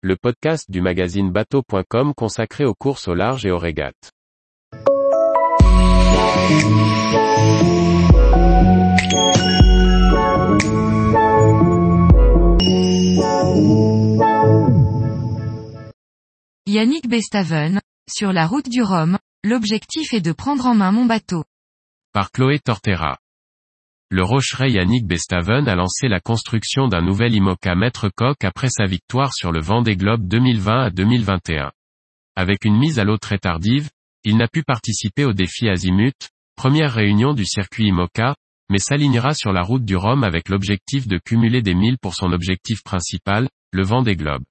le podcast du magazine bateau.com consacré aux courses au large et aux régates. Yannick Bestaven, sur la route du Rhum, l'objectif est de prendre en main mon bateau. Par Chloé Tortera. Le rocheret Yannick Bestaven a lancé la construction d'un nouvel IMOCA Maître Coq après sa victoire sur le Vendée Globe 2020 à 2021. Avec une mise à l'eau très tardive, il n'a pu participer au défi Azimut, première réunion du circuit IMOCA, mais s'alignera sur la route du Rhum avec l'objectif de cumuler des milles pour son objectif principal, le Vendée Globe.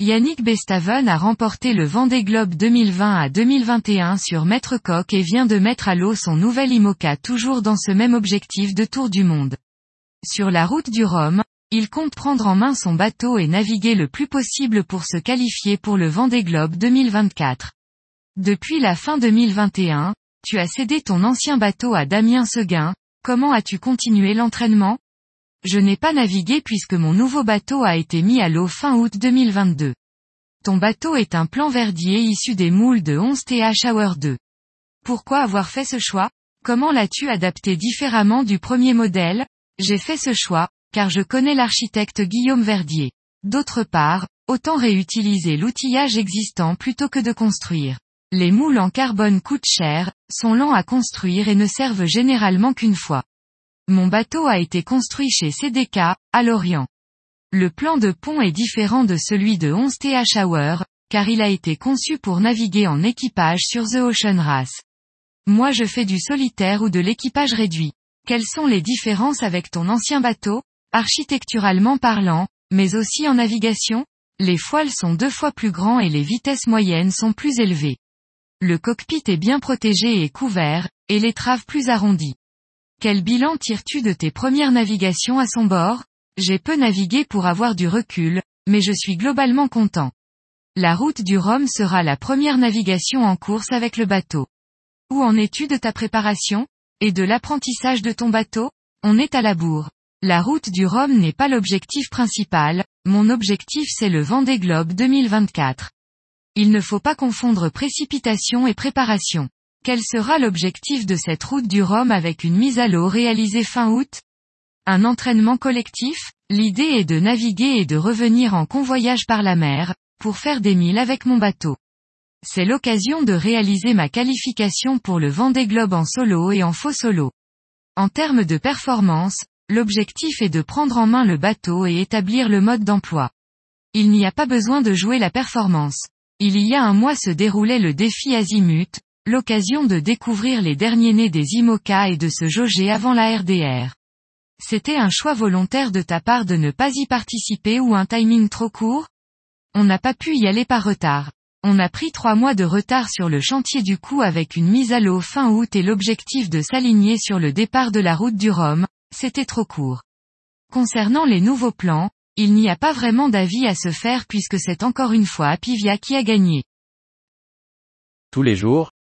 Yannick Bestaven a remporté le Vendée Globe 2020 à 2021 sur Maître Coq et vient de mettre à l'eau son nouvel IMOCA toujours dans ce même objectif de tour du monde. Sur la route du Rhum, il compte prendre en main son bateau et naviguer le plus possible pour se qualifier pour le Vendée Globe 2024. Depuis la fin 2021, tu as cédé ton ancien bateau à Damien Seguin, comment as-tu continué l'entraînement? Je n'ai pas navigué puisque mon nouveau bateau a été mis à l'eau fin août 2022. Ton bateau est un plan verdier issu des moules de 11 TH Hour 2. Pourquoi avoir fait ce choix? Comment l'as-tu adapté différemment du premier modèle? J'ai fait ce choix, car je connais l'architecte Guillaume Verdier. D'autre part, autant réutiliser l'outillage existant plutôt que de construire. Les moules en carbone coûtent cher, sont lents à construire et ne servent généralement qu'une fois. Mon bateau a été construit chez CDK, à Lorient. Le plan de pont est différent de celui de 11 TH Hour, car il a été conçu pour naviguer en équipage sur The Ocean Race. Moi je fais du solitaire ou de l'équipage réduit. Quelles sont les différences avec ton ancien bateau, architecturalement parlant, mais aussi en navigation Les foiles sont deux fois plus grands et les vitesses moyennes sont plus élevées. Le cockpit est bien protégé et couvert, et l'étrave plus arrondie. Quel bilan tires-tu de tes premières navigations à son bord? J'ai peu navigué pour avoir du recul, mais je suis globalement content. La route du Rhum sera la première navigation en course avec le bateau. Où en es-tu de ta préparation Et de l'apprentissage de ton bateau? On est à la bourre. La route du Rhum n'est pas l'objectif principal, mon objectif c'est le Vendée Globe 2024. Il ne faut pas confondre précipitation et préparation. Quel sera l'objectif de cette route du Rhum avec une mise à l'eau réalisée fin août? Un entraînement collectif? L'idée est de naviguer et de revenir en convoyage par la mer, pour faire des milles avec mon bateau. C'est l'occasion de réaliser ma qualification pour le Vendée Globe en solo et en faux solo. En termes de performance, l'objectif est de prendre en main le bateau et établir le mode d'emploi. Il n'y a pas besoin de jouer la performance. Il y a un mois se déroulait le défi Azimut, l'occasion de découvrir les derniers nés des IMOCA et de se jauger avant la RDR. C'était un choix volontaire de ta part de ne pas y participer ou un timing trop court? On n'a pas pu y aller par retard. On a pris trois mois de retard sur le chantier du coup avec une mise à l'eau fin août et l'objectif de s'aligner sur le départ de la route du Rhum, c'était trop court. Concernant les nouveaux plans, il n'y a pas vraiment d'avis à se faire puisque c'est encore une fois Apivia qui a gagné. Tous les jours,